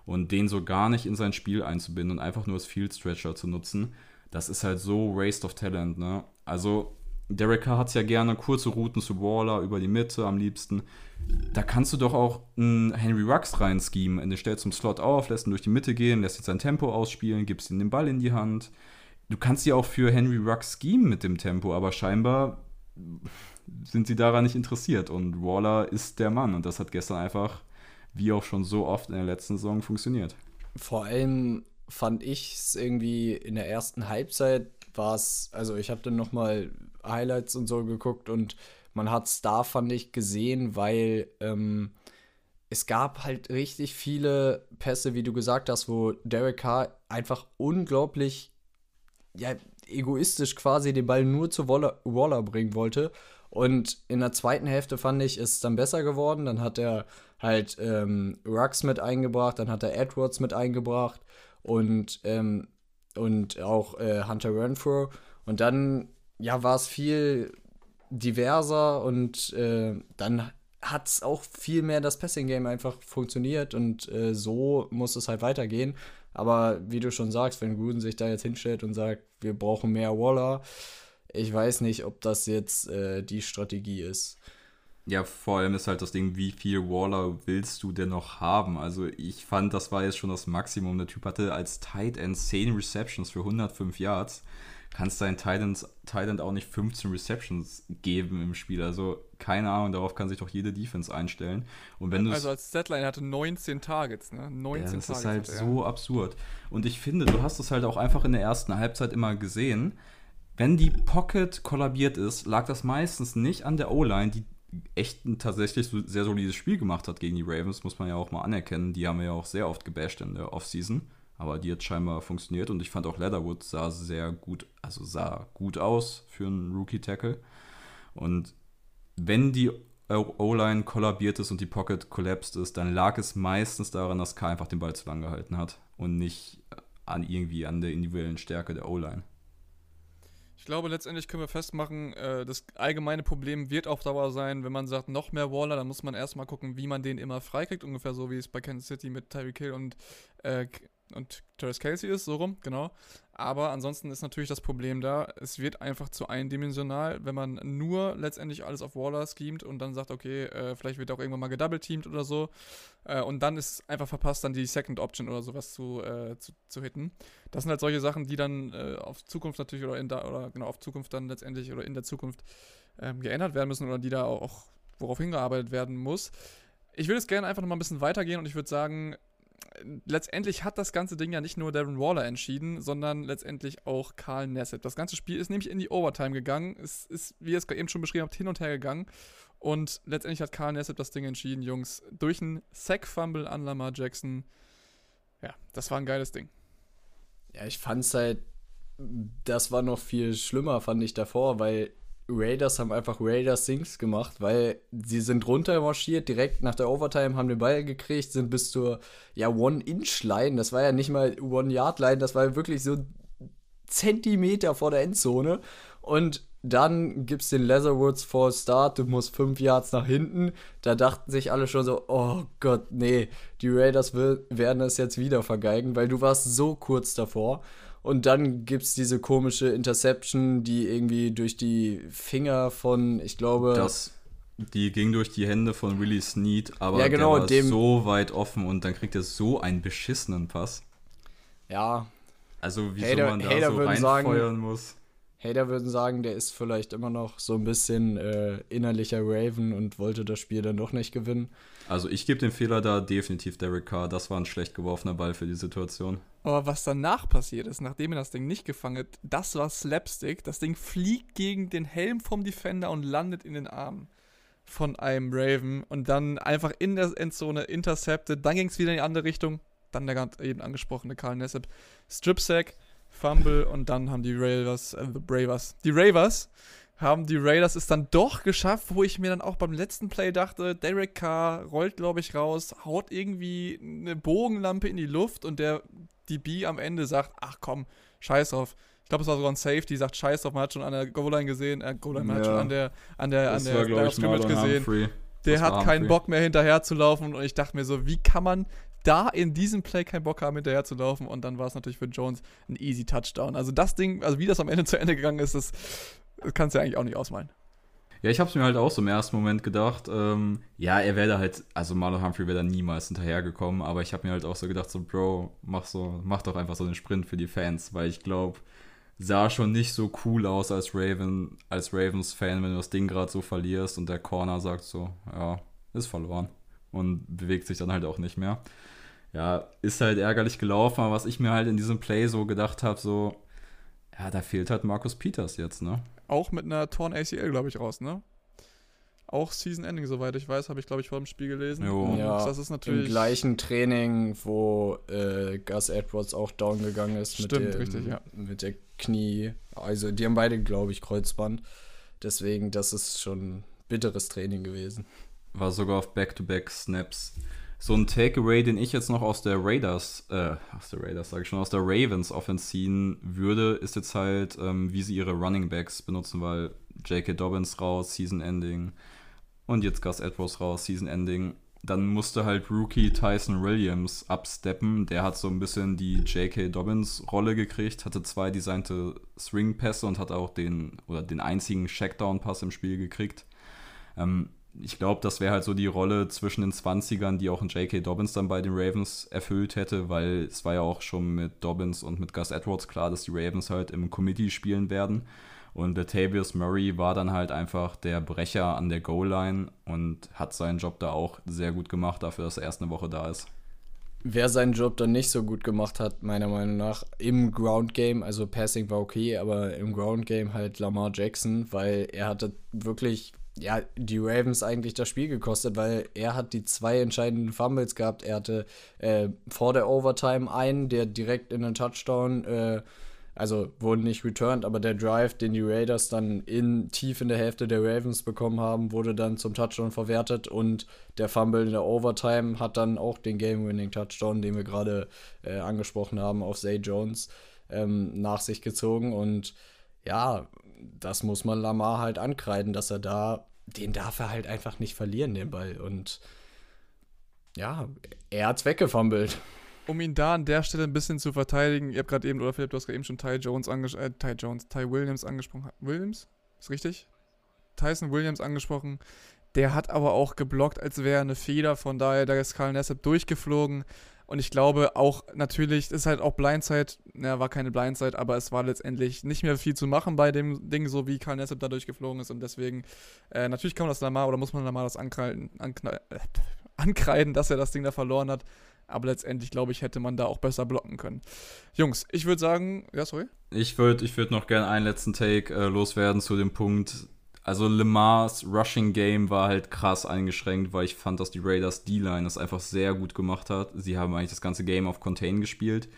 Speaker 3: Und den so gar nicht in sein Spiel einzubinden und einfach nur als Field Stretcher zu nutzen das ist halt so Waste of Talent, ne? Also, Derek Carr hat ja gerne, kurze Routen zu Waller über die Mitte am liebsten. Da kannst du doch auch einen Henry Rux reinschemen. Den stellst zum Slot auf, lässt ihn durch die Mitte gehen, lässt ihn sein Tempo ausspielen, gibst ihm den Ball in die Hand. Du kannst ja auch für Henry Rux schemen mit dem Tempo, aber scheinbar sind sie daran nicht interessiert. Und Waller ist der Mann. Und das hat gestern einfach, wie auch schon so oft in der letzten Saison, funktioniert.
Speaker 2: Vor allem fand ich es irgendwie in der ersten Halbzeit war es, also ich habe dann nochmal Highlights und so geguckt und man hat es da, fand ich, gesehen, weil ähm, es gab halt richtig viele Pässe, wie du gesagt hast, wo Derek Carr einfach unglaublich ja, egoistisch quasi den Ball nur zu Waller, Waller bringen wollte. Und in der zweiten Hälfte fand ich, ist es dann besser geworden. Dann hat er halt ähm, Rux mit eingebracht, dann hat er Edwards mit eingebracht und, ähm, und auch äh, Hunter Renfro. Und dann, ja, war es viel diverser und äh, dann hat es auch viel mehr das Passing-Game einfach funktioniert und äh, so muss es halt weitergehen. Aber wie du schon sagst, wenn Gruden sich da jetzt hinstellt und sagt, wir brauchen mehr Waller, ich weiß nicht, ob das jetzt äh, die Strategie ist.
Speaker 3: Ja, vor allem ist halt das Ding, wie viel Waller willst du denn noch haben? Also ich fand, das war jetzt schon das Maximum. Der Typ hatte als Tight End 10 Receptions für 105 Yards. Kannst deinen Tight End, Tight End auch nicht 15 Receptions geben im Spiel. Also keine Ahnung, darauf kann sich doch jede Defense einstellen. Und wenn
Speaker 1: also als Deadline hatte 19 Targets, ne? 19
Speaker 3: ja, das
Speaker 1: Targets
Speaker 3: ist halt so absurd. Und ich finde, du hast es halt auch einfach in der ersten Halbzeit immer gesehen. Wenn die Pocket kollabiert ist, lag das meistens nicht an der O-Line, die echt ein tatsächlich sehr solides Spiel gemacht hat gegen die Ravens, muss man ja auch mal anerkennen. Die haben wir ja auch sehr oft gebasht in der Offseason. Aber die hat scheinbar funktioniert und ich fand auch Leatherwood sah sehr gut, also sah gut aus für einen Rookie-Tackle. Und wenn die O-Line kollabiert ist und die Pocket collapsed ist, dann lag es meistens daran, dass K einfach den Ball zu lang gehalten hat und nicht an irgendwie an der individuellen Stärke der O-Line.
Speaker 1: Ich glaube, letztendlich können wir festmachen, äh, das allgemeine Problem wird auf Dauer sein, wenn man sagt, noch mehr Waller, dann muss man erstmal gucken, wie man den immer freikriegt, ungefähr so wie es bei Kansas City mit Tyreek Hill und äh, und Travis Casey ist, so rum, genau. Aber ansonsten ist natürlich das Problem da, es wird einfach zu eindimensional, wenn man nur letztendlich alles auf Waller schemt und dann sagt, okay, äh, vielleicht wird auch irgendwann mal gedouble-teamt oder so. Äh, und dann ist einfach verpasst, dann die Second Option oder sowas zu, äh, zu, zu hitten. Das sind halt solche Sachen, die dann äh, auf Zukunft natürlich oder in da, oder genau auf Zukunft dann letztendlich oder in der Zukunft ähm, geändert werden müssen oder die da auch, worauf hingearbeitet werden muss. Ich würde es gerne einfach nochmal ein bisschen weitergehen und ich würde sagen, letztendlich hat das ganze Ding ja nicht nur Darren Waller entschieden, sondern letztendlich auch Karl Nassib. Das ganze Spiel ist nämlich in die Overtime gegangen. Es ist, wie ihr es eben schon beschrieben habt, hin und her gegangen. Und letztendlich hat Karl Nassib das Ding entschieden, Jungs. Durch einen Sack-Fumble an Lamar Jackson. Ja, das war ein geiles Ding.
Speaker 2: Ja, ich fand's halt, das war noch viel schlimmer, fand ich davor, weil Raiders haben einfach Raiders Things gemacht, weil sie sind runtermarschiert, direkt nach der Overtime haben den Ball gekriegt, sind bis zur ja, One-Inch-Line, das war ja nicht mal One-Yard-Line, das war wirklich so Zentimeter vor der Endzone und dann gibt's den Leatherwoods for Start, du musst fünf Yards nach hinten. Da dachten sich alle schon so, oh Gott, nee, die Raiders werden es jetzt wieder vergeigen, weil du warst so kurz davor. Und dann gibt es diese komische Interception, die irgendwie durch die Finger von, ich glaube.
Speaker 3: Das, die ging durch die Hände von Willie Snead, aber ja, genau, der war so weit offen und dann kriegt er so einen beschissenen Pass.
Speaker 2: Ja.
Speaker 3: Also, wieso Hater, man da Hater so reinfeuern sagen, muss.
Speaker 2: Hater würden sagen, der ist vielleicht immer noch so ein bisschen äh, innerlicher Raven und wollte das Spiel dann doch nicht gewinnen.
Speaker 3: Also ich gebe den Fehler da definitiv Derek Carr. Das war ein schlecht geworfener Ball für die Situation.
Speaker 1: Aber was danach passiert ist, nachdem er das Ding nicht gefangen hat, das war Slapstick. Das Ding fliegt gegen den Helm vom Defender und landet in den Armen von einem Raven und dann einfach in der Endzone intercepted. Dann ging es wieder in die andere Richtung. Dann der gerade eben angesprochene Karl Nessep. Strip Sack Fumble und dann haben die Ravers, äh, Bravers, die Ravers haben die Raiders es dann doch geschafft, wo ich mir dann auch beim letzten Play dachte, Derek Carr rollt, glaube ich, raus, haut irgendwie eine Bogenlampe in die Luft und der DB am Ende sagt, ach komm, scheiß drauf. Ich glaube, es war sogar ein Safety, sagt scheiß drauf, man hat schon an der Goal-Line gesehen, äh, Goal-Line, man ja. hat schon an der, an der, an der,
Speaker 3: der Scrimmage gesehen. Humphrey.
Speaker 1: Der hat keinen Bock mehr hinterher zu laufen und ich dachte mir so, wie kann man da in diesem Play keinen Bock haben, hinterher zu laufen. Und dann war es natürlich für Jones ein easy Touchdown. Also das Ding, also wie das am Ende zu Ende gegangen ist, das Das kannst du ja eigentlich auch nicht ausmalen.
Speaker 3: Ja, ich habe es mir halt auch so im ersten Moment gedacht. Ähm, ja, er wäre da halt, also Marlon Humphrey wäre da niemals hinterhergekommen, aber ich habe mir halt auch so gedacht, so, Bro, mach so, mach doch einfach so den Sprint für die Fans, weil ich glaube, sah schon nicht so cool aus als Raven, als Ravens-Fan, wenn du das Ding gerade so verlierst und der Corner sagt so, ja, ist verloren und bewegt sich dann halt auch nicht mehr. Ja, ist halt ärgerlich gelaufen, aber was ich mir halt in diesem Play so gedacht habe, so, ja, da fehlt halt Markus Peters jetzt, ne?
Speaker 1: Auch mit einer Torn ACL, glaube ich, raus, ne? Auch Season Ending, soweit ich weiß, habe ich, glaube ich, vor dem Spiel gelesen.
Speaker 2: Jo. Ja, das ist natürlich. Im gleichen Training, wo äh, Gus Edwards auch down gegangen ist.
Speaker 1: Stimmt,
Speaker 2: mit dem,
Speaker 1: richtig, ja.
Speaker 2: Mit der Knie. Also, die haben beide, glaube ich, Kreuzband. Deswegen, das ist schon bitteres Training gewesen.
Speaker 3: War sogar auf Back-to-Back-Snaps so ein Takeaway, den ich jetzt noch aus der Raiders, äh, aus der Raiders sage ich schon, aus der Ravens Offense ziehen würde, ist jetzt halt, ähm, wie sie ihre Running Backs benutzen, weil J.K. Dobbins raus, Season Ending und jetzt Gus Edwards raus, Season Ending. Dann musste halt Rookie Tyson Williams absteppen. Der hat so ein bisschen die J.K. Dobbins-Rolle gekriegt, hatte zwei designte Swing-Pässe und hat auch den, oder den einzigen Checkdown-Pass im Spiel gekriegt. Ähm, ich glaube, das wäre halt so die Rolle zwischen den 20ern, die auch ein J.K. Dobbins dann bei den Ravens erfüllt hätte, weil es war ja auch schon mit Dobbins und mit Gus Edwards klar, dass die Ravens halt im Committee spielen werden. Und Latavius Murray war dann halt einfach der Brecher an der Goal-Line und hat seinen Job da auch sehr gut gemacht, dafür, dass er erst eine Woche da ist.
Speaker 2: Wer seinen Job dann nicht so gut gemacht hat, meiner Meinung nach, im Ground Game, also Passing war okay, aber im Ground Game halt Lamar Jackson, weil er hatte wirklich ja, die Ravens eigentlich das Spiel gekostet, weil er hat die zwei entscheidenden Fumbles gehabt. Er hatte äh, vor der Overtime einen, der direkt in den Touchdown, äh, also wurde nicht returned, aber der Drive, den die Raiders dann in tief in der Hälfte der Ravens bekommen haben, wurde dann zum Touchdown verwertet und der Fumble in der Overtime hat dann auch den Game-Winning Touchdown, den wir gerade äh, angesprochen haben, auf Zay Jones ähm, nach sich gezogen und ja, das muss man Lamar halt ankreiden, dass er da, den darf er halt einfach nicht verlieren, den Ball. Und ja, er hat's weggefummelt.
Speaker 1: Um ihn da an der Stelle ein bisschen zu verteidigen, ihr habt gerade eben, oder Philipp, du hast gerade eben schon Ty Jones angesprochen, äh, Ty Jones, Ty Williams angesprochen. Williams? Ist richtig? Tyson Williams angesprochen. Der hat aber auch geblockt, als wäre eine Feder, von daher, da ist Karl Nessep durchgeflogen. Und ich glaube auch natürlich, ist halt auch Blindside, naja, war keine Blindside, aber es war letztendlich nicht mehr viel zu machen bei dem Ding, so wie Karl Nessep da durchgeflogen ist. Und deswegen, äh, natürlich kann man das Lamar oder muss man Lamar das ankreiden, ankreiden, äh, ankreiden, dass er das Ding da verloren hat. Aber letztendlich, glaube ich, hätte man da auch besser blocken können. Jungs, ich würde sagen, ja, sorry.
Speaker 3: Ich würde ich würd noch gerne einen letzten Take äh, loswerden zu dem Punkt, also Lamars Rushing Game war halt krass eingeschränkt, weil ich fand, dass die Raiders D-Line das einfach sehr gut gemacht hat. Sie haben eigentlich das ganze Game auf Contain gespielt.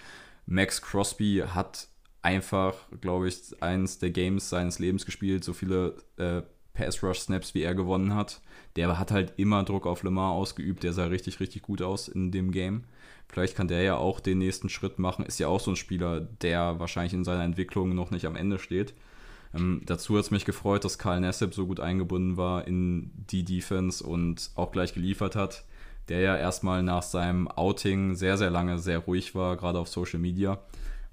Speaker 3: Max Crosby hat einfach, glaube ich, eins der Games seines Lebens gespielt, so viele äh, Pass-Rush-Snaps, wie er gewonnen hat. Der hat halt immer Druck auf Lamar ausgeübt, der sah richtig, richtig gut aus in dem Game. Vielleicht kann der ja auch den nächsten Schritt machen. Ist ja auch so ein Spieler, der wahrscheinlich in seiner Entwicklung noch nicht am Ende steht. Ähm, dazu hat es mich gefreut, dass Karl Nassib so gut eingebunden war in die Defense und auch gleich geliefert hat. Der ja erstmal nach seinem Outing sehr, sehr lange sehr ruhig war, gerade auf Social Media.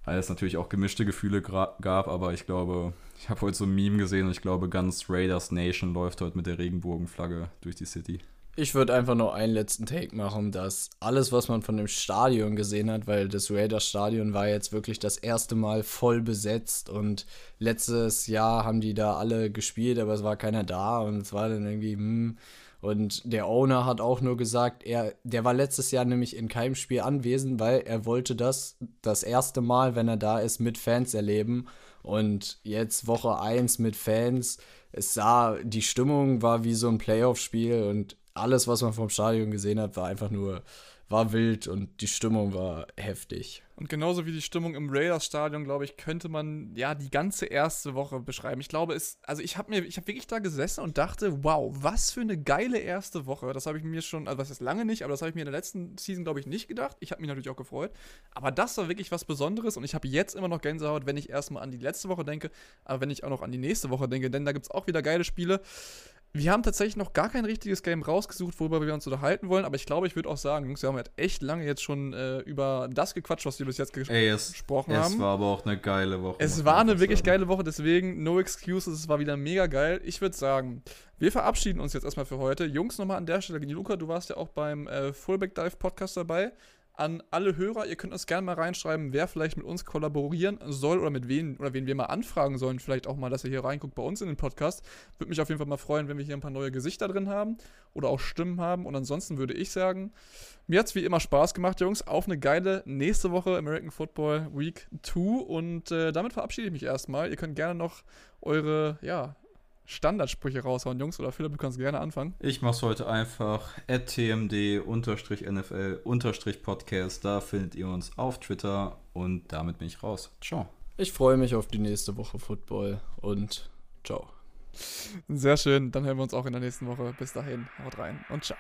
Speaker 3: Weil es natürlich auch gemischte Gefühle gab, aber ich glaube, ich habe heute so ein Meme gesehen und ich glaube, ganz Raiders Nation läuft heute mit der Regenbogenflagge durch die City.
Speaker 2: Ich würde einfach nur einen letzten Take machen, dass alles, was man von dem Stadion gesehen hat, weil das Raiders Stadion war jetzt wirklich das erste Mal voll besetzt und letztes Jahr haben die da alle gespielt, aber es war keiner da und es war dann irgendwie, hm. Und der Owner hat auch nur gesagt, er, der war letztes Jahr nämlich in keinem Spiel anwesend, weil er wollte das das erste Mal, wenn er da ist, mit Fans erleben. Und jetzt Woche 1 mit Fans. Es sah, die Stimmung war wie so ein Playoff-Spiel und alles, was man vom Stadion gesehen hat, war einfach nur, war wild und die Stimmung war heftig.
Speaker 1: Und genauso wie die Stimmung im Raiders-Stadion, glaube ich, könnte man ja die ganze erste Woche beschreiben. Ich glaube, es, also ich habe mir, ich habe wirklich da gesessen und dachte, wow, was für eine geile erste Woche. Das habe ich mir schon, also das ist lange nicht, aber das habe ich mir in der letzten Season, glaube ich, nicht gedacht. Ich habe mich natürlich auch gefreut. Aber das war wirklich was Besonderes und ich habe jetzt immer noch Gänsehaut, wenn ich erstmal an die letzte Woche denke, aber wenn ich auch noch an die nächste Woche denke, denn da gibt es auch wieder geile Spiele. Wir haben tatsächlich noch gar kein richtiges Game rausgesucht, worüber wir uns unterhalten wollen, aber ich glaube, ich würde auch sagen, Jungs, wir haben halt echt lange jetzt schon äh, über das gequatscht, was wir bis jetzt ges
Speaker 3: Ey, es,
Speaker 1: gesprochen
Speaker 3: es
Speaker 1: haben.
Speaker 3: Es war aber auch eine geile Woche.
Speaker 1: Es war eine wirklich sagen. geile Woche, deswegen no excuses, es war wieder mega geil. Ich würde sagen, wir verabschieden uns jetzt erstmal für heute. Jungs, nochmal an der Stelle, Luca, du warst ja auch beim äh, Fullback Dive Podcast dabei an alle Hörer, ihr könnt uns gerne mal reinschreiben, wer vielleicht mit uns kollaborieren soll oder mit wen oder wen wir mal anfragen sollen. Vielleicht auch mal, dass ihr hier reinguckt bei uns in den Podcast. Würde mich auf jeden Fall mal freuen, wenn wir hier ein paar neue Gesichter drin haben oder auch Stimmen haben. Und ansonsten würde ich sagen, mir hat es wie immer Spaß gemacht, Jungs. Auf eine geile nächste Woche American Football Week 2. Und äh, damit verabschiede ich mich erstmal. Ihr könnt gerne noch eure, ja, Standardsprüche raushauen, Jungs. Oder Philipp, du kannst gerne anfangen.
Speaker 3: Ich mach's heute einfach. tmd-nfl-podcast. Da findet ihr uns auf Twitter. Und damit bin ich raus. Ciao.
Speaker 2: Ich freue mich auf die nächste Woche Football und ciao.
Speaker 1: Sehr schön. Dann hören wir uns auch in der nächsten Woche. Bis dahin. Haut rein und ciao.